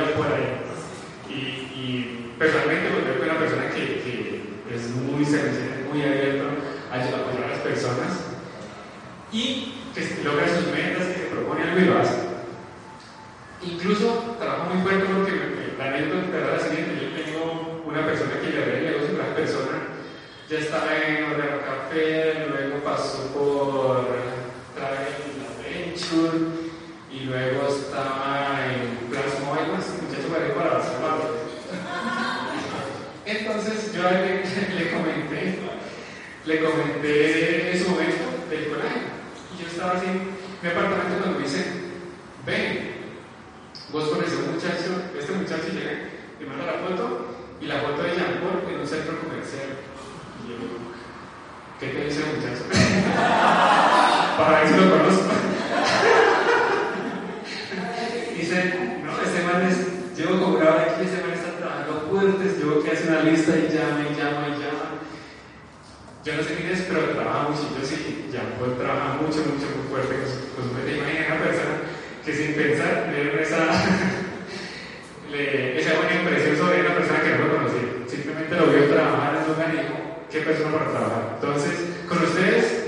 vaya por ahí. Y, personalmente pues, veo que una persona que, es muy servicial, muy abierto a apoyar a las personas y que logra sus metas, que se propone algo y lo hace. Incluso trabajo muy fuerte porque la anécdota era la siguiente, yo tengo una persona que le abre el negocio, una persona ya estaba en Orlando Café, luego pasó por Travel Venture y luego estaba en Plasma Móvil, este muchacho para ir para Barcelona. Entonces yo le, le comenté, le comenté en su momento del colegio. Y yo estaba así mi apartamento cuando me dice, ven, vos conoces a un muchacho, este muchacho llega y manda la foto y la foto de Jean Paul en un centro comercial. Y yo, ¿qué te dice el muchacho? Para ver si lo conozco. dice, no, ese man es, llevo como una hora aquí, ese man está trabajando llevo que hace una lista y llama y llama y llama. Yo no sé quién es, pero trabaja mucho. Yo sí, ya trabaja mucho, mucho, muy fuerte con su, Imagina una persona que sin pensar le dieron esa, le, esa buena impresión sobre una persona que no lo conocía. Simplemente lo vio trabajar en un organismo. ¿Qué persona para trabajar? Entonces, con ustedes,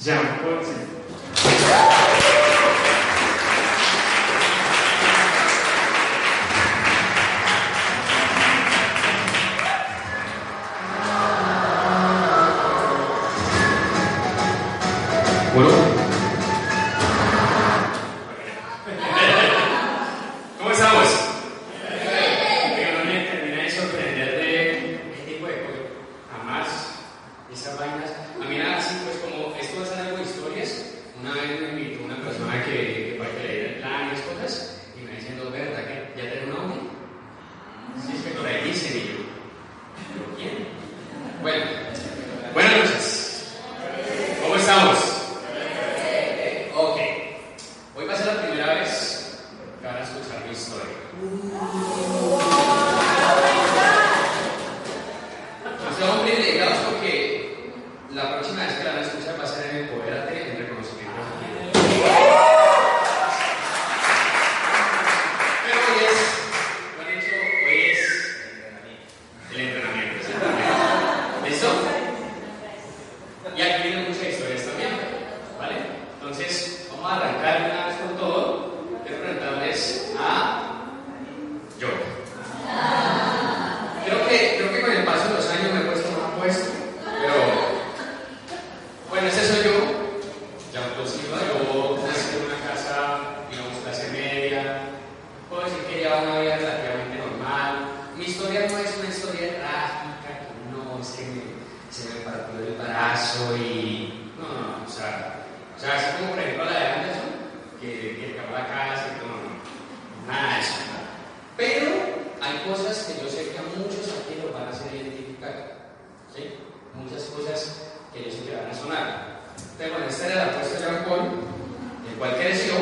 Jean Paul, ¿De acuerdo? permanecer en la puesta de Juan, el cual creció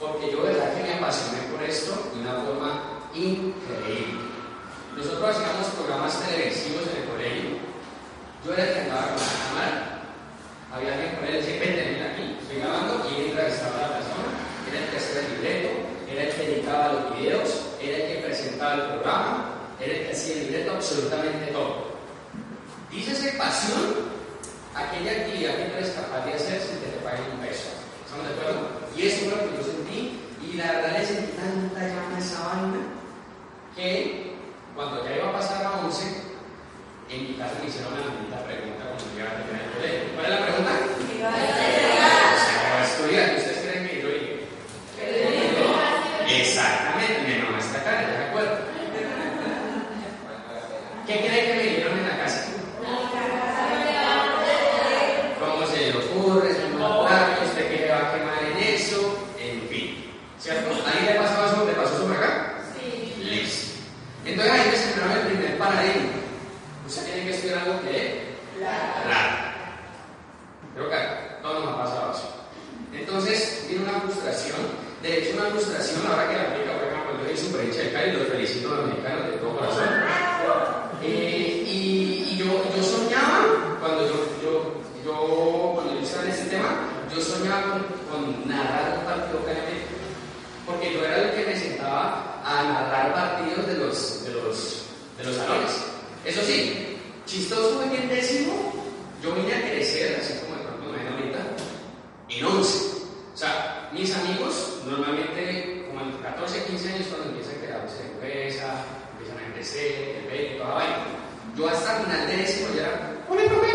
porque yo de verdad que me apasioné por esto de una forma increíble. Nosotros hacíamos programas televisivos en el colegio, yo era el que andaba con la cámara, había alguien con él, decía, vente, ven aquí, estoy grabando, y él entrevistaba a la persona, era el que hacía el libreto, era el que editaba los videos, era el que presentaba el programa, era el que hacía el libreto absolutamente narrar partidos de los, de los, de los salones. Eso sí, chistoso fue que décimo yo vine a crecer, así como de pronto me ven ahorita, en once. O sea, mis amigos normalmente, como en 14, 15 años, cuando empiezan a quedarse en empresa, empiezan a crecer, el 20, toda la vaina. Yo hasta final de décimo ya era, ¡Hola, profe!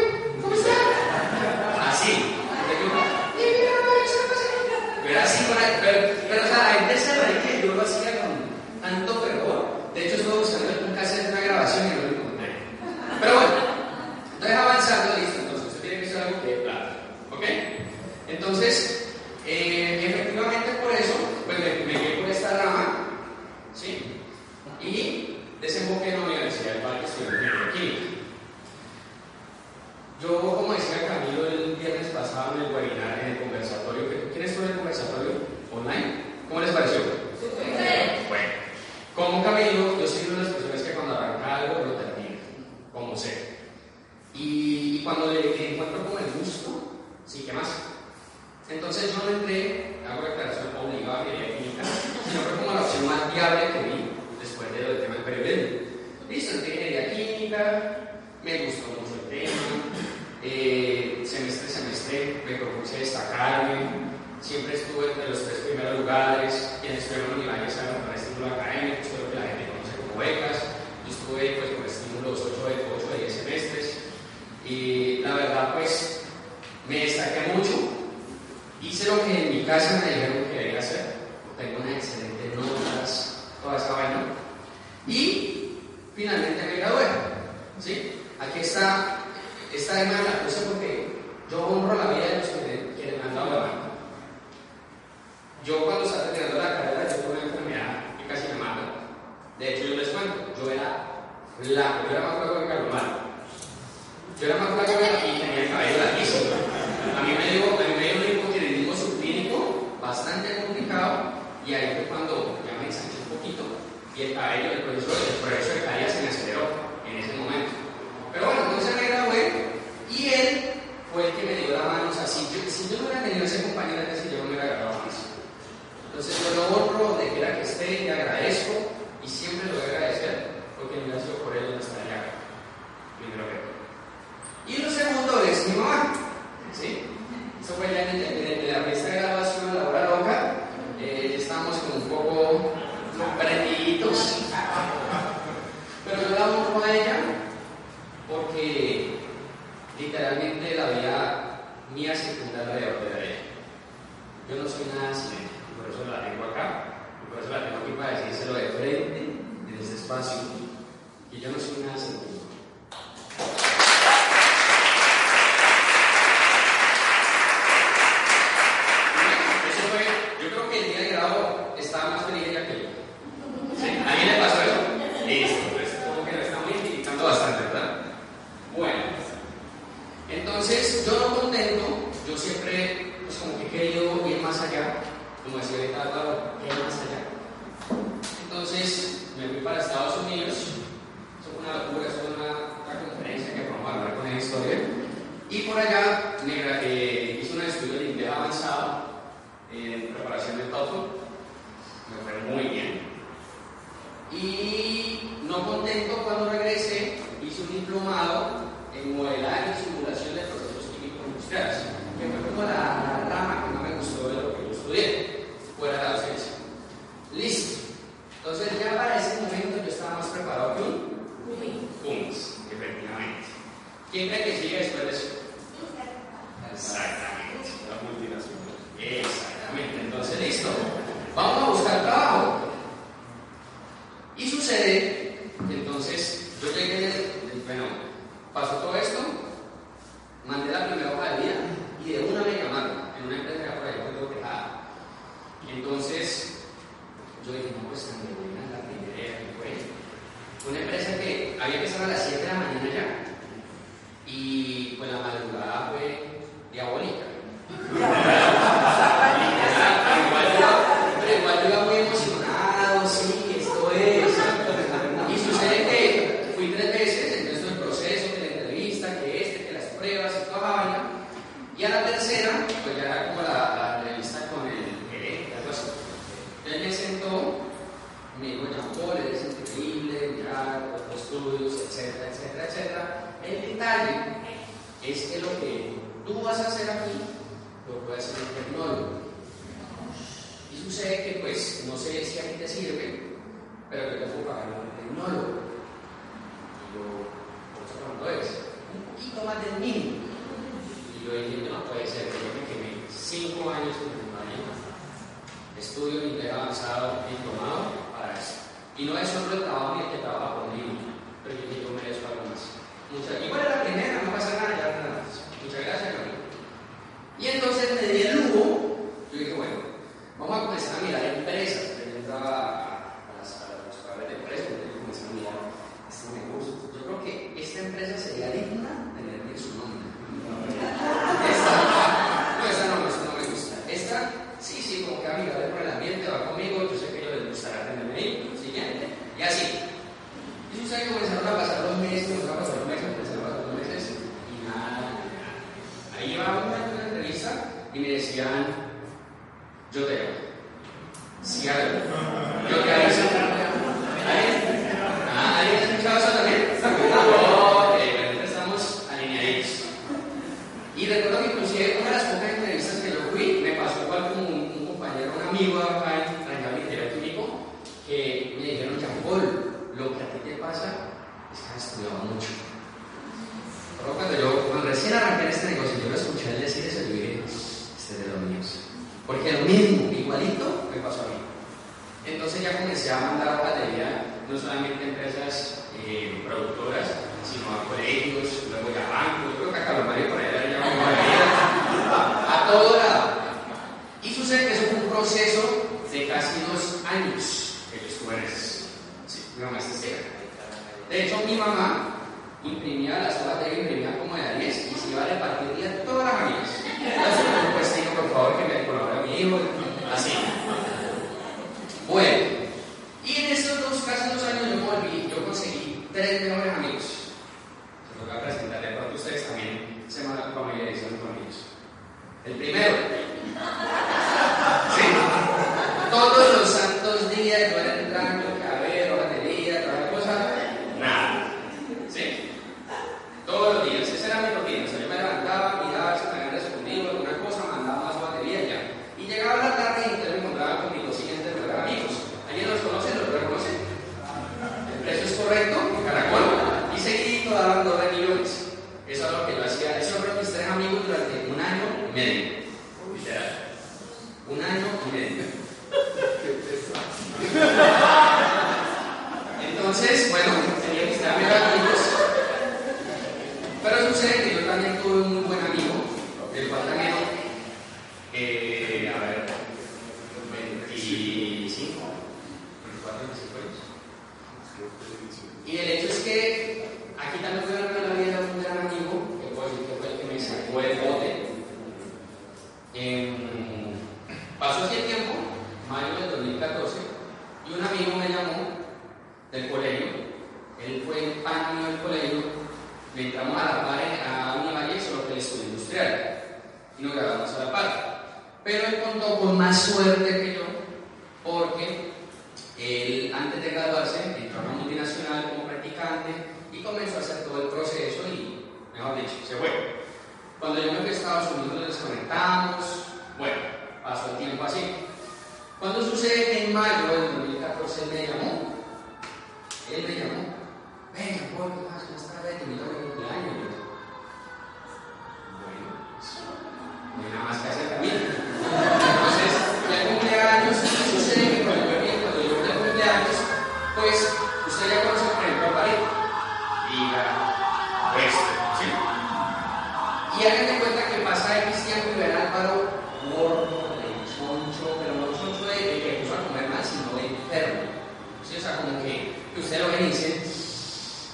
como que usted lo que dice,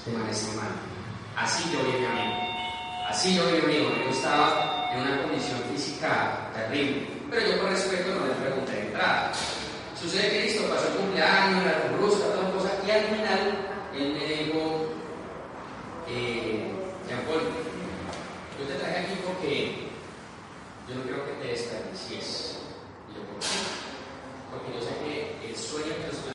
te parece mal. Así yo vi a mi amigo. Así yo vi a mi amigo. Yo estaba en una condición física terrible. Pero yo por respeto no le pregunté de entrada. Sucede que listo, pasó el cumpleaños, la congrusca, toda cosa, y al final él me dijo, eh, Jean-Paul, yo te traje aquí porque yo no creo que te desperdiciés. Y yo, ¿por qué? Porque yo sé que el sueño que los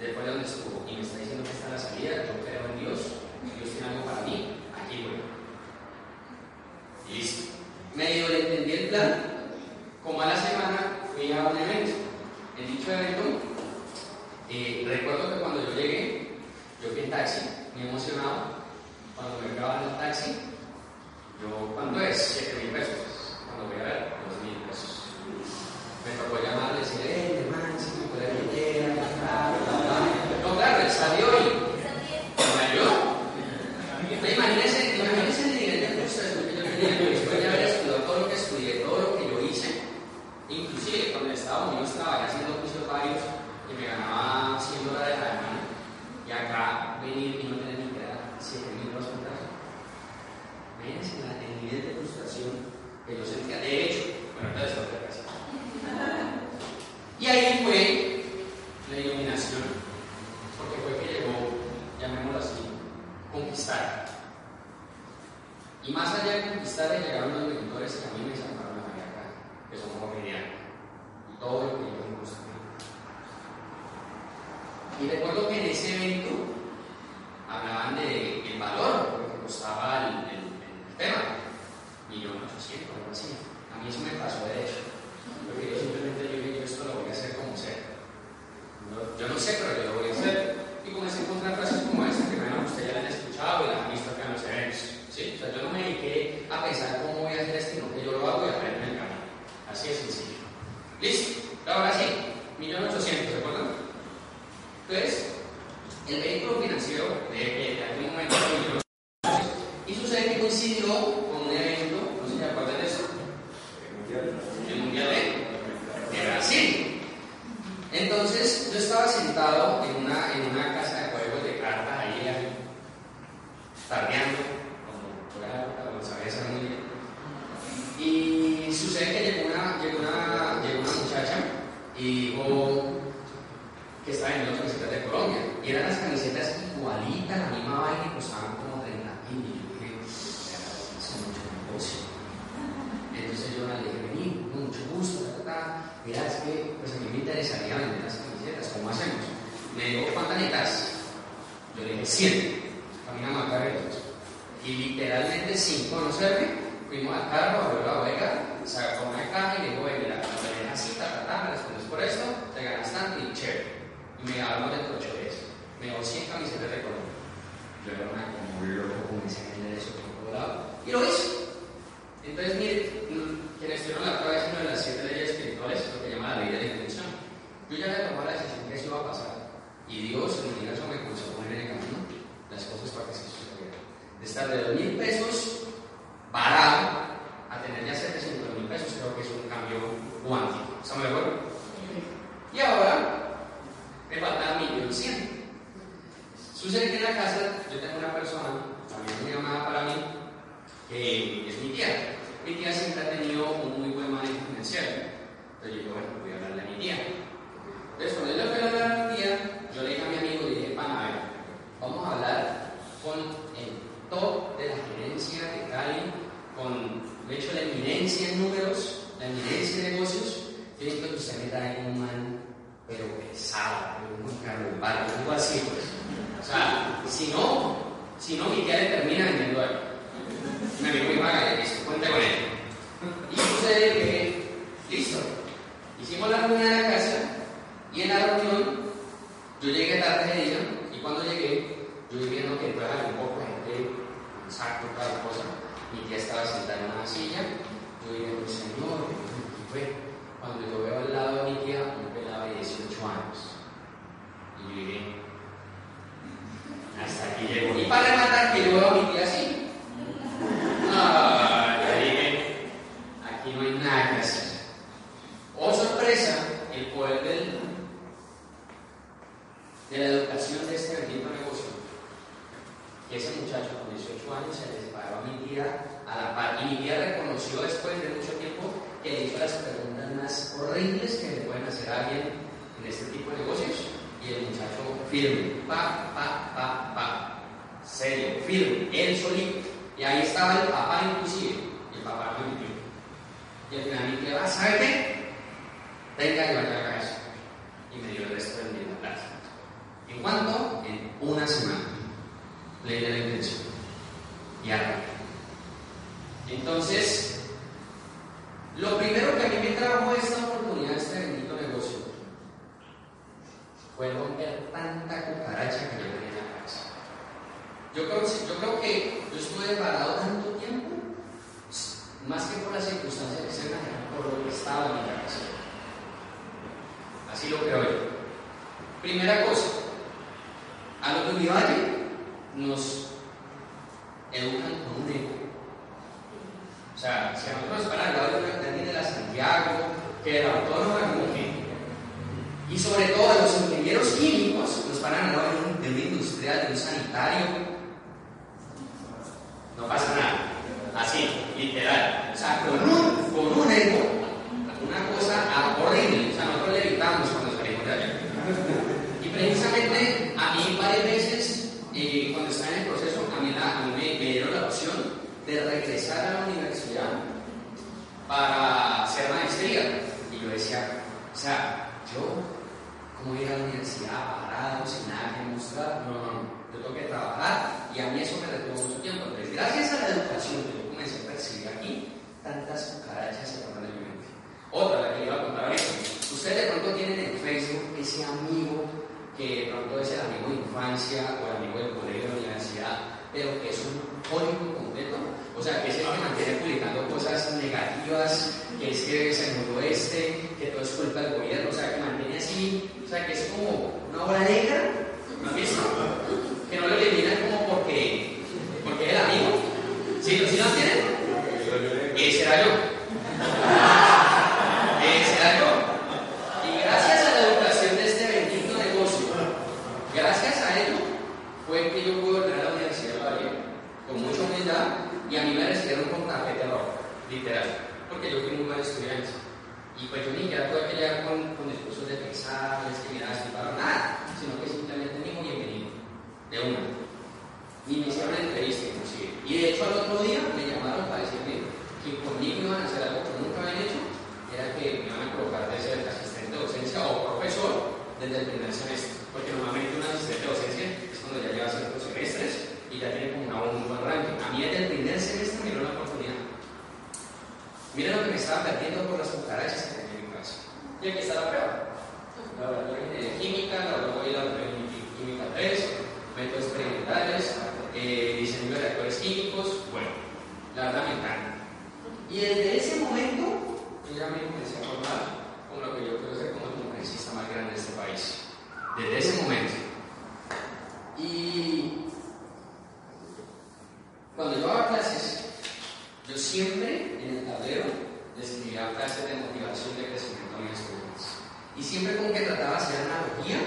después de donde estuvo y me está diciendo que está la salida, yo creo en Dios, Dios tiene algo para mí, aquí voy. Listo. Medio le entendí el plan. Como a la semana fui a un evento. En dicho evento, eh, recuerdo que cuando yo llegué, yo fui en taxi, me emocionaba. Cuando me grababan el taxi, yo, ¿cuánto es? 7 mil pesos. Cuando voy a ver, 2 mil pesos. Me tocó llamar, y decir, ¡eh, hermano! salió y mayor. Imagínense, imagínense el nivel de frustración que yo tenía después de haber estudiado todo lo que estudié, todo lo que yo hice. Inclusive cuando en Estados Unidos trabajé haciendo juicios varios y me ganaba 100 dólares al año. Y acá venir y no tener ni idea, 7 mil dólares por caso. Imagínense el nivel de frustración que yo sentía. De hecho, bueno, entonces lo que Y ahí tarde llegaron los locutores Camilo y San Pablo Mariaca, que son comediantes, y todo lo que ellos construyeron. Y recuerdo que en ese evento hablaban del de valor que costaba el, el, el tema, millón ochocientos, algo así. A mí eso me pasó de hecho, porque yo simplemente yo dije, yo esto lo voy a hacer como sea. No, yo no sé, pero yo lo voy a hacer. Y comencé a encontrar frases como esta, que menos ustedes ya la han escuchado y las han visto acá en los eventos. ¿sí? O sea, yo no pensar cómo voy a hacer esto, sino que yo lo hago y aprendo en el camino. Así de sencillo. ¿Listo? Ahora sí, millón ochocientos, ¿se acuerdan? Entonces, el vehículo financiero de, de algún momento y sucede que coincidió con un evento, no sé si se acuerdan de eso, el Mundial de, de Brasil. Entonces, yo estaba sentado en una, en una casa de juegos de cartas ahí, ahí tardeando, como fue la época, lo sabía hacer muy bien. Y sucede que llegó una, llegó una, llegó una muchacha y dijo que estaba en las camisetas de Colombia. Y eran las camisetas igualitas, la misma vaina, y costaban como 30 mil. Y yo dije, es mucho negocio. Entonces yo le dije, vení, con mucho gusto, ta, ta, ta. Mira, es que pues a mí me interesaría vender las camisetas, ¿cómo hacemos? Me dijo, ¿cuántas necesitas? Yo le dije, 100. Caminamos acá Y literalmente, sin conocerme, fuimos al carro, abrió la bodega, sacó una caja y le dijo, mira, cuando le así, ta, ta, ta, me respondes por esto, te ganas tanto y chévere. Y me hablamos de ocho de eso. Me dio 100 camisetas de Colombia. Yo era una como loco, comencé a vender eso por todo lado. Y lo hice. Entonces, mire, quienes estuvieron la otra vez una de las siete leyes espirituales, lo que llama la ley de la intención. Yo ya había tomado la decisión que eso iba a pasar. Y Dios, en el universo, me comenzó a poner en el camino las cosas para que se sucedieran. De estar de dos mil pesos parado a tener ya 700 mil pesos, creo que es un cambio cuántico. ¿Está mejor? Y ahora me falta millón cien. Sucede que en la casa yo tengo una persona, también muy amada para mí, que es mi tía. Mi tía siempre ha tenido un muy buen manejo financiero. Entonces yo dije, bueno, voy a hablarle a mi tía. Entonces cuando yo le fui a hablar a mi tía, yo le dije a mi amigo, le dije, pana, a ver, vamos a hablar con el top de la gerencia de Cali, con, de hecho, la eminencia en números, la eminencia en negocios. Yo necesito que usted me traiga un man, pero pesado, pero muy caro, barco, algo así, pues. O sea, si no, si no, mi tía le termina vendiendo algo. Me amigo me paga y listo, cuente con él. Y sucede que, listo, hicimos la reunión en la casa y en la reunión yo llegué tarde de día y cuando llegué, yo vi viendo que entraba un poco de gente, un saco, cada cosa. Mi tía estaba sentada en una silla, yo dije, pues señor, ¿qué fue? Cuando yo veo al lado de mi tía, un pelado de 18 años. Y yo dije, hasta aquí llegó. Y para rematar, que yo veo a mi tía así. Ah, ya dije, aquí no hay nada que hacer. Oh sorpresa, el poder del, de la educación de este bendito negocio. Que ese muchacho con 18 años se le disparó a mi tía a la par. Y mi tía reconoció después de mucho tiempo que le hizo las preguntas más horribles que le pueden hacer a alguien en este tipo de negocios. Y el muchacho firme, pa, pa. Serio, firme, él solito. Y ahí estaba el papá inclusive. El papá no me mintió. Y al final tía va, ¿sabe qué? Venga y vaya a la casa. Y me dio el resto del día la plaza. ¿En cuánto? En una semana. Ley de la intención. Y arranca. Entonces, lo primero que a mí me trajo esta oportunidad, este bendito negocio, fue romper tanta cucaracha que yo tenía. Yo creo, que yo estuve parado tanto tiempo, más que por las circunstancias que se por lo que estaba en mi casa. Así lo creo yo. Primera cosa, a lo que mi valle nos educan con un ego. O sea, si a nosotros nos paran al lado de alguien de la Santiago, que era autónoma, como que. Y sobre todo a los ingenieros químicos, nos lado de un, de un industrial, de un sanitario. No pasa nada. Así, literal. O sea, con un, con un ego, una cosa horrible. O sea, nosotros le evitamos cuando salimos de allá. Y precisamente a mí varias veces, eh, cuando estaba en el proceso, a mí, la, a mí me, me dieron la opción de regresar a la universidad para hacer maestría. Y yo decía, o sea, yo ¿Cómo ir a la universidad parado, sin nada que mostrar? No, no, no. Yo tengo que trabajar y a mí eso me retuvo mucho tiempo. Gracias a la educación que yo comencé a percibir aquí, tantas cucarachas se forman en mi mente. Otra, la que iba a contar ahorita. Ustedes de pronto tienen en Facebook ese amigo que de pronto es el amigo de infancia o el amigo del colegio de la universidad, pero que es un código completo. O sea, que es el que mantiene publicando cosas negativas, que es que se murió este, que todo es culpa del gobierno, o sea, que mantiene así, o sea, que es como una obra negra, ¿no? Que no lo eliminan como porque, porque es el amigo. ¿Sí, ¿Sí lo tienen? Ese era yo. Ese era yo. Y gracias a la educación de este bendito negocio, gracias a ello, fue que yo pude entrar a la Universidad de Bahía con mucha humildad y a mí me recibieron con tapete rojo, literal, porque yo fui muy mal estudiante. Y pues yo ni siquiera tuve que llegar con, con discursos de pensar, que mira, así para nada, sino que simplemente dijo bienvenido, de una. Y me hicieron la entrevista inclusive. Y de hecho al otro día me llamaron para decirme que conmigo iban a hacer algo que nunca habían hecho, era que me iban a colocar de ser asistente de docencia o profesor desde el primer semestre. Porque normalmente un asistente de docencia es cuando ya lleva ciertos semestres y ya tiene como una, un buen ranking. A mí desde el primer semestre me dio la oportunidad. Miren lo que me estaba perdiendo por las cucarachas que tenía en mi casa. Y aquí está la prueba. Laboratorio de química, laboratorio de química 3, métodos experimentales, eh, diseño de reactores químicos. Bueno, la verdad me encanta. Y desde ese momento, yo ya me comencé a formar como lo que yo quiero ser como el conferencista más grande de este país. Desde ese momento. Y cuando yo daba clases, yo siempre en el tablero les escribía frases de motivación, de crecimiento a mis estudiantes. Y siempre como que trataba de hacer analogía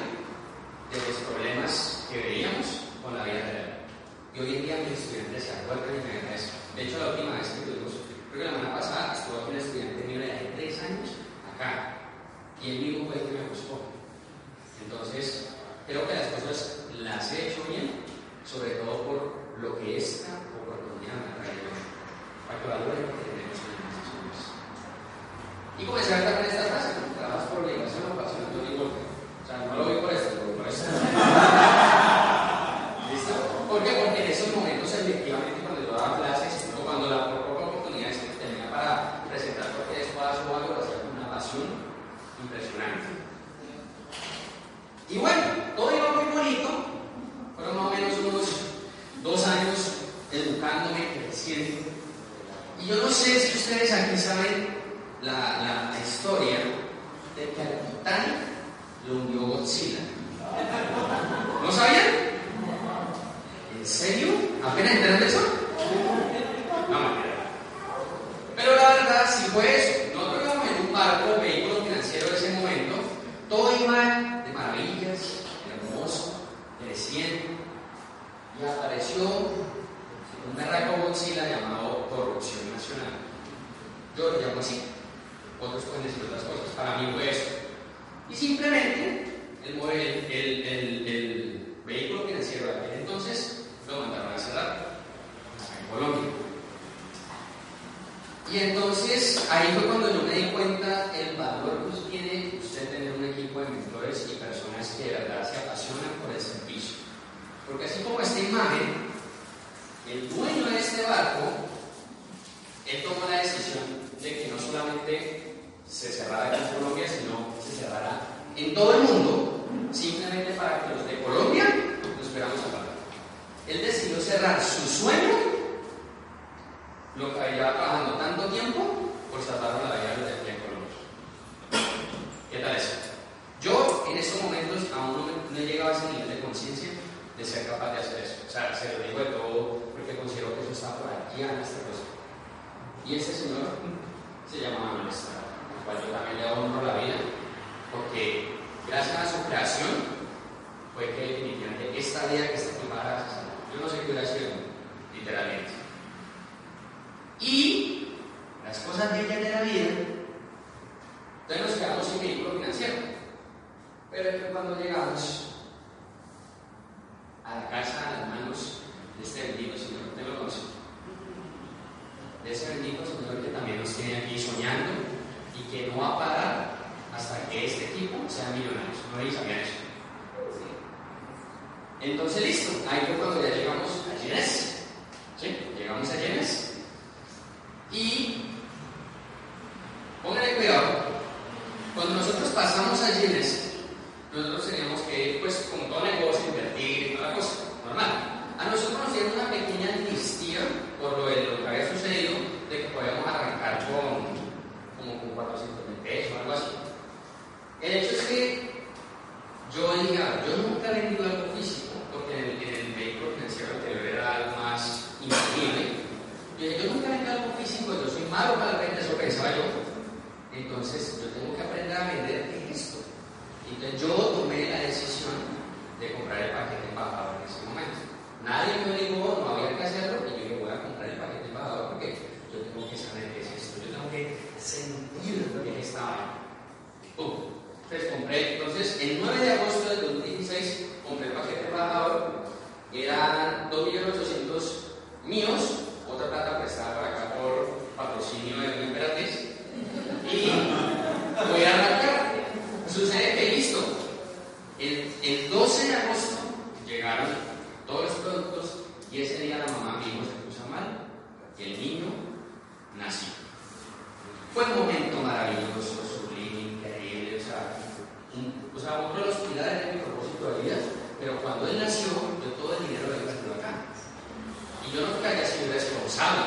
de los problemas que veíamos con la vida real. Y hoy en día mis estudiantes se acuerdan y me eso. De hecho, la última vez que tuvimos, creo que la semana pasada estuvo aquí un estudiante mío de tres años acá. Y él mismo fue el que me buscó. Entonces, creo que las cosas las he hecho bien, sobre todo por lo que esta oportunidad me ha traído. Para que valoren lo que tenemos en las decisiones. Y comencé a con esta frase, trabajas por obligación pasión, yo digo, o sea, no lo voy por esto, lo voy por esto. ¿Listo? ¿Por qué? Porque en esos momentos, efectivamente, cuando yo daba clases, o cuando la poca oportunidad que tenía para presentar cualquier espacio o algo, lo hacía con una pasión impresionante. Y bueno, todo iba muy bonito, fueron más o menos unos dos años educándome, creciendo. Y yo no sé si ustedes aquí saben la, historia de que al Titanic lo hundió Godzilla. ¿No sabían? ¿En serio? ¿Apenas enteraron eso? No. Pero la verdad, si fue eso, nosotros íbamos en un barco, vehículo financiero de ese momento, todo iba de maravillas, hermoso, creciendo, y apareció un berraco Godzilla llamado Corrupción Nacional. Yo lo llamo así. Otros pueden decir otras cosas. Para mí fue eso. Y simplemente el, el, el, el vehículo financiero de aquel entonces lo mandaron a cerrar en Colombia. Y entonces ahí fue cuando yo me di cuenta el valor que tiene usted tener un equipo de mentores y personas que de verdad se apasionan por el servicio. Porque así como esta imagen, el dueño de este barco, él tomó la decisión de que no solamente se cerrara aquí en Colombia, sino se cerrara en todo el mundo, simplemente para que los de Colombia nos esperamos a. Él decidió cerrar su sueño, lo que había trabajando tanto tiempo, por salvar la vida de aquí en Colombia. ¿Qué tal eso? Yo en estos momentos aún no, he llegado a ese nivel de conciencia de ser capaz de hacer eso. O sea, se lo digo de todo porque considero que eso está por aquí a esta cosa. Y ese señor se llama Manuel Estrada, al cual yo también le honro la vida, porque gracias a su creación fue que definitivamente esta vida que está para yo no sé qué sido, literalmente. Y las cosas bellas de la vida, entonces nos quedamos sin vehículo financiero. Pero cuando llegamos a la casa, a las manos de este bendito Señor, usted lo conoce. De ese bendito Señor que también nos tiene aquí soñando y que no va a parar hasta que este equipo sea millonario. No hay sabían eso. Entonces, listo. Ahí fue cuando ya llegamos a Genes. ¿Sí? Llegamos a Genes. Y pónganle cuidado. Cuando nosotros pasamos a Genes, nosotros teníamos que, pues, como todo negocio, invertir y toda la cosa. Normal. A nosotros nos dieron una pequeña amnistía por lo, de lo que había sucedido, de que podíamos arrancar con como con 400 mil pesos o algo así. El hecho es que yo dije, yo nunca he vendido algo físico, porque en el, en el vehículo financiero anterior era algo más increíble. Yo dije, yo nunca he vendido algo físico, yo soy malo para vender, eso pensaba yo. Entonces, yo tengo que aprender a vender esto. Entonces, yo tomé la decisión de comprar el paquete embajador en ese momento. Nadie me dijo, no había que hacerlo, y yo dije, voy a comprar el paquete embajador porque yo tengo que saber qué es esto, yo tengo que sentir lo que es esta vaina. ¡Pum! Entonces compré, entonces el 9 de agosto del 2016 compré el paquete embajador, eran 2.800.000 míos, otra plata prestada por acá por patrocinio de una emperatriz, y voy a arrancar. Sucede que listo, el 12 de agosto llegaron todos los productos y ese día la mamá mi hijo se puso mal y el niño nació. Fue un momento maravilloso, sublime, increíble, o sea, un, o sea otro de los pilares de mi propósito de vida, pero cuando él nació, yo todo el dinero lo había invertido acá. Y yo no creo que haya sido responsable,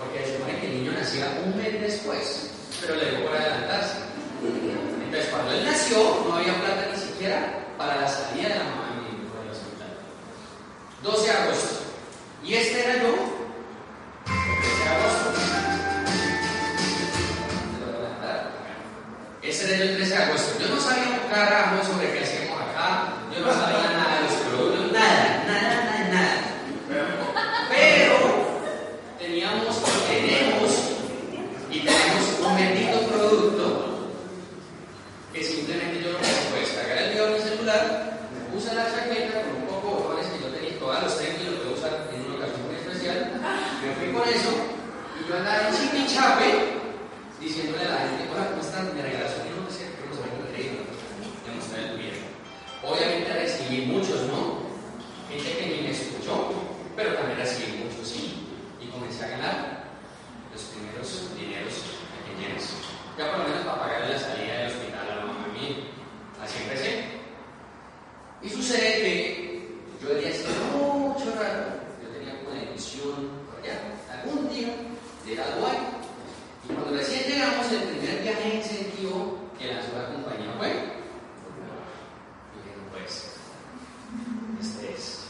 porque se supone que el niño nacía un mes después, pero le dio por adelantarse. Entonces, cuando él nació, no había plata ni siquiera para la salida de la mamá de mi hijo del hospital. 12 de agosto. Y este era yo, 13 de agosto. Ese era el 13 de agosto. Yo no sabía un carajo sobre qué hacíamos acá. Yo no sabía nada de los productos, nada, nada, nada, nada. Pero teníamos, tenemos y tenemos un bendito producto que simplemente yo lo puedo descargar el video en mi celular, me puse la chaqueta con un poco de botones que yo tenía, todos los tengo y lo puedo usar en una ocasión muy especial. Me fui con eso y yo andaba en chipi chape diciéndole a la gente, hola, ¿cómo están? Me regalas un libro, no sé, que nos va a increíble. Me mostré el video. Obviamente recibí muchos, ¿no? Gente que ni me escuchó, pero también recibí muchos, sí. Y comencé a ganar los primeros dineros pequeños. Ya por lo menos para pagarle la salida del hospital a la mamá mía. Así empecé. Y sucede que yo día hace mucho rato, yo tenía como una ilusión por allá, algún día, de ir a Dubái. Y cuando recién llegamos, el primer viaje en sentido que lanzó la compañía fue. Y dije, no puede ser. Este es.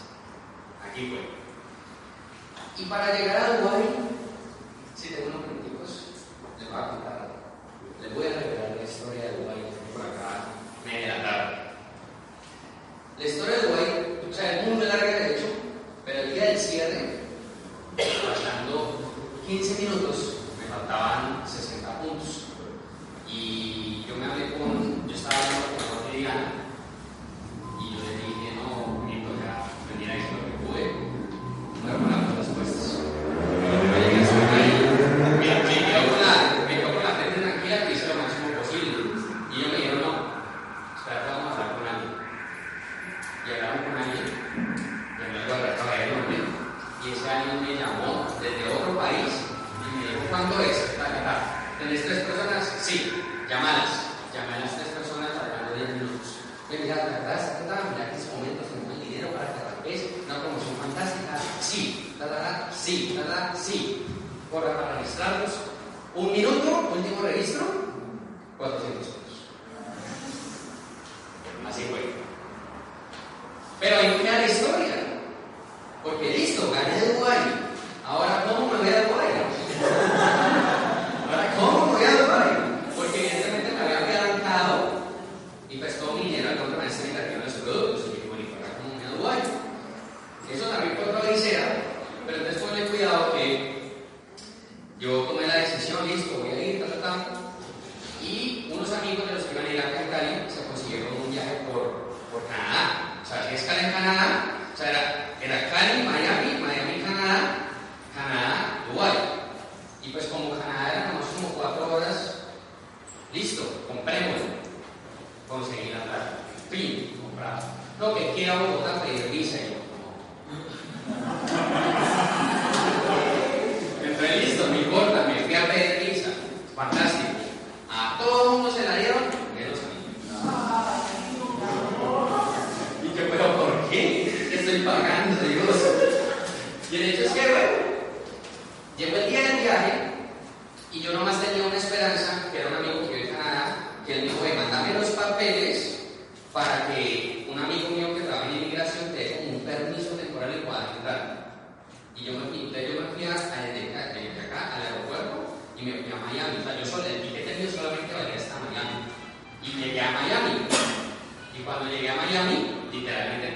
Aquí fue. Y para llegar a Dubái, si tengo unos minutos, les voy a contar. Les voy a revelar la historia de Dubái por acá, media tarde. La historia de Dubái, o sea, es muy larga de hecho, pero el día del cierre, faltando 15 minutos, amigos de los que iban a ir a Cali se consiguieron un viaje por, por Canadá. O sea, si es Cali en Canadá, o sea, era, era Cali, Miami, Miami, Canadá, Canadá, Dubái. Y pues como Canadá era nomás como cuatro horas, listo, comprémoslo. Conseguí la plata. Fin, comprado. Lo que queda Bogotá, pedir Miami. Y cuando llegué a Miami, literalmente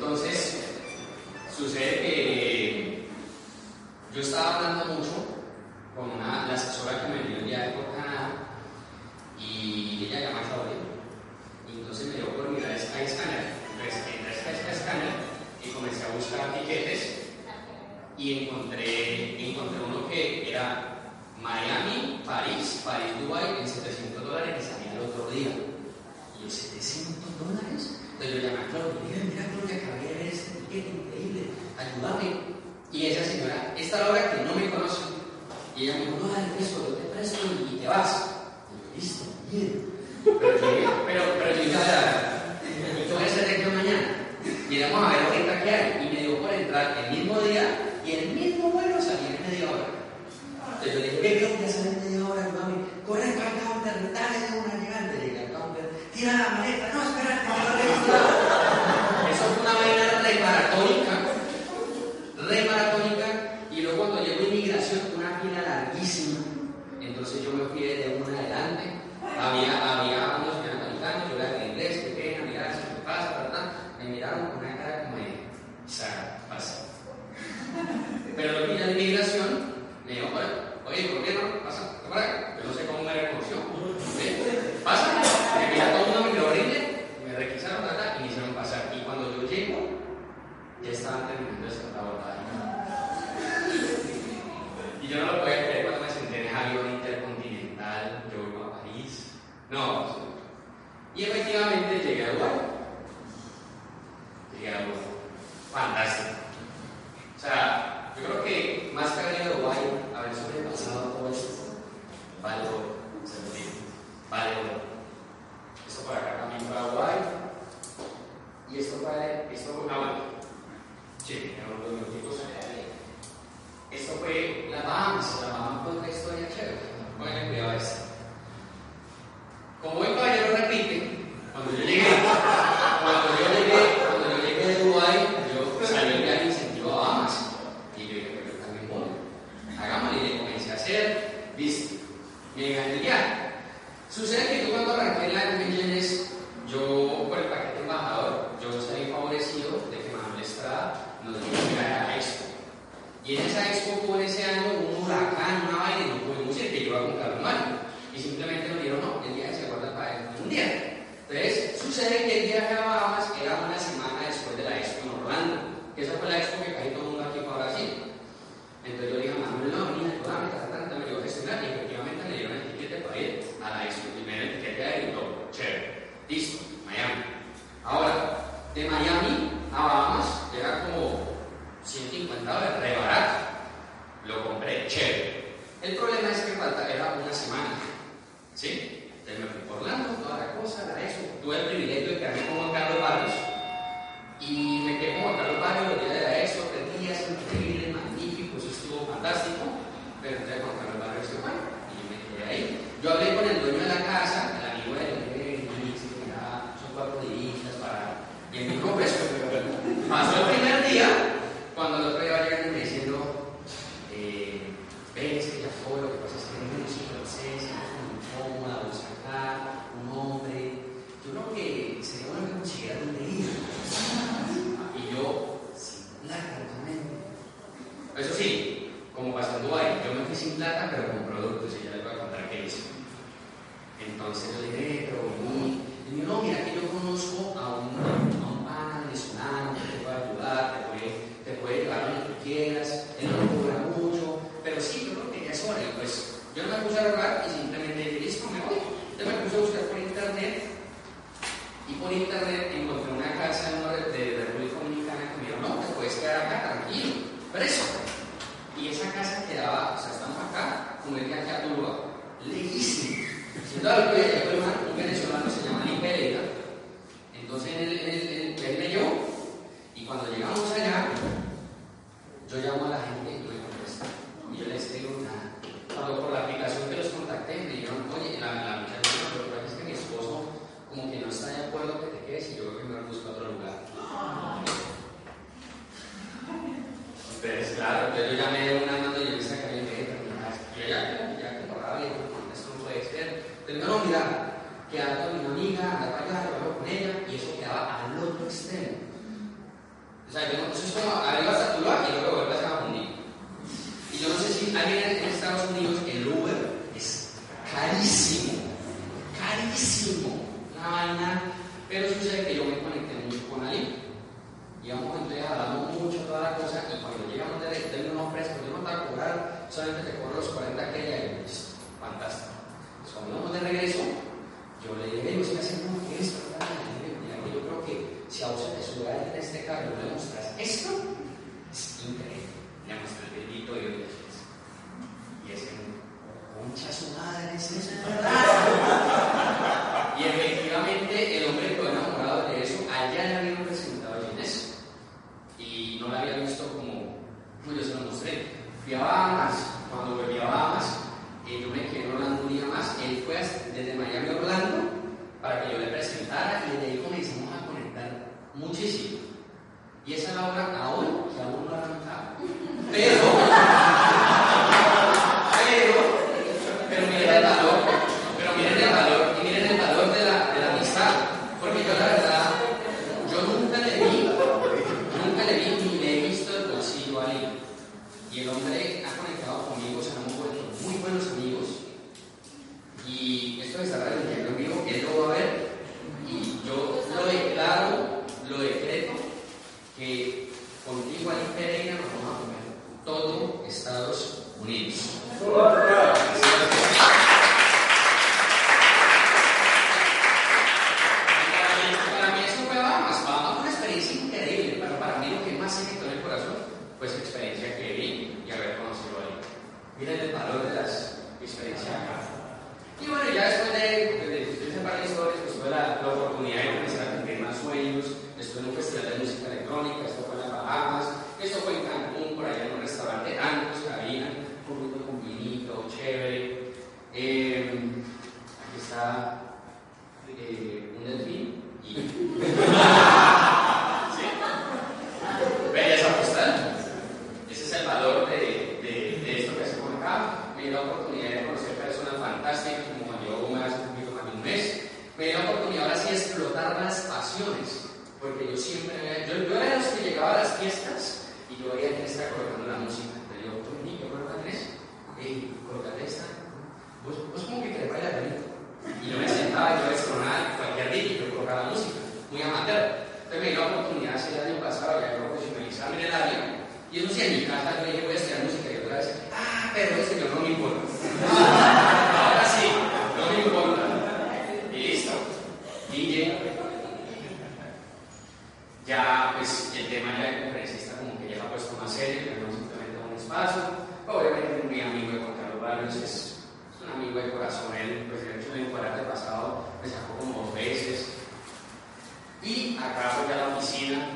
Entonces, sucede que yo estaba hablando mucho con una, la asesora que me vino ya de por Canadá y ella llama a Y entonces me dio por pues mirar Skyscanner. Entonces pues, entré a Skyscanner y comencé a buscar tiquetes y encontré, encontré uno que era Miami, París, París, Dubái en 700 dólares que salía el otro día. Y yo, ¿700 dólares? Entonces yo llamé a Claudia, mira, mira Claudia Cabrera es increíble, ayúdame. Y esa señora, esta Laura que no me conoce, y ella me dijo, no, dale presto, yo te presto y, te vas. Y yo, listo, bien. Pero yo, pero, pero yo ya, yo voy a mañana. Y vamos a ver ahorita qué hay. Y me dio por entrar el mismo día y el mismo vuelo salía en media hora. Entonces yo le dije, ¿qué Claudia sale en media hora, mami? Corre para el counter, dale de una llegante, llega al counter, tira la maleta, no. Entonces yo me fui desde una adelante. their life. claro, pero yo llamé una mano y yo hice que yo ya, ya tengo rabia, esto no puede ser. Pero no, mira, quedaba con mi amiga, andaba allá, hablaba con ella, y eso quedaba al otro extremo. O sea, yo, eso es como, arriba hasta tu y Ya pues el tema ya del conferencista como que ya lo ha puesto más serio, pero no simplemente un espacio. Obviamente muy amigo de Juan Carlos Barrios, es un amigo de corazón, él pues el hecho de pasado me sacó como dos veces. Y acá pues, voy a la oficina.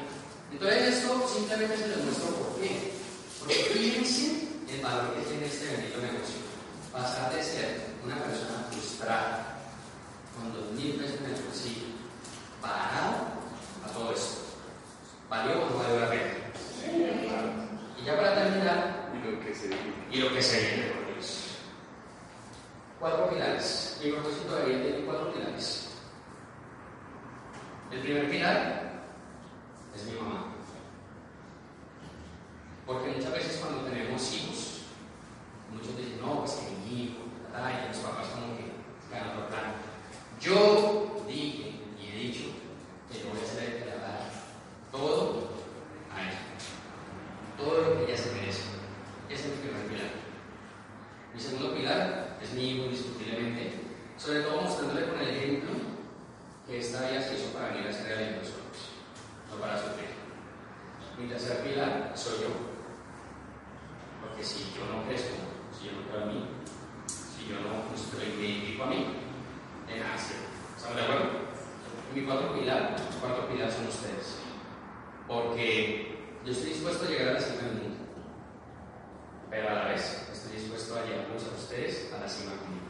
Entonces esto simplemente se lo muestro por qué. Porque fíjense el valor que tiene este bendito negocio. Pasar de ser una persona frustrada con dos mil pesos en el bolsillo, parado a todo esto. ¿Valió o no valió la pena? Y ya para terminar, y lo que se viene, y Dios. Cuatro pilares. Y el propósito de vida tiene cuatro pilares. El primer pilar es mi mamá. Porque muchas veces cuando tenemos hijos, muchos dicen, no, pues que mi hijo, y los papás como que ganan por plan. Yo dije y he dicho que no voy a ser el todo a Él. Todo lo que ella se merece. Ese es mi primer pilar. Mi segundo pilar es mi hijo, indiscutiblemente, sobre todo mostrándole con el ejemplo que esta vida se hizo para venir a ser real en nosotros, no para sufrir. Mi tercer pilar soy yo. Porque si yo no crezco, si yo no creo a mí, si yo no construyo me identifico a mí, de nada sirve. ¿Estamos de acuerdo? Mi cuarto pilar, cuarto pilar son ustedes. Porque yo estoy dispuesto a llegar a la cima del mundo. Pero a la vez estoy dispuesto a llevarlos a ustedes a la cima conmigo.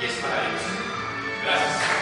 Y es para Dios. Gracias.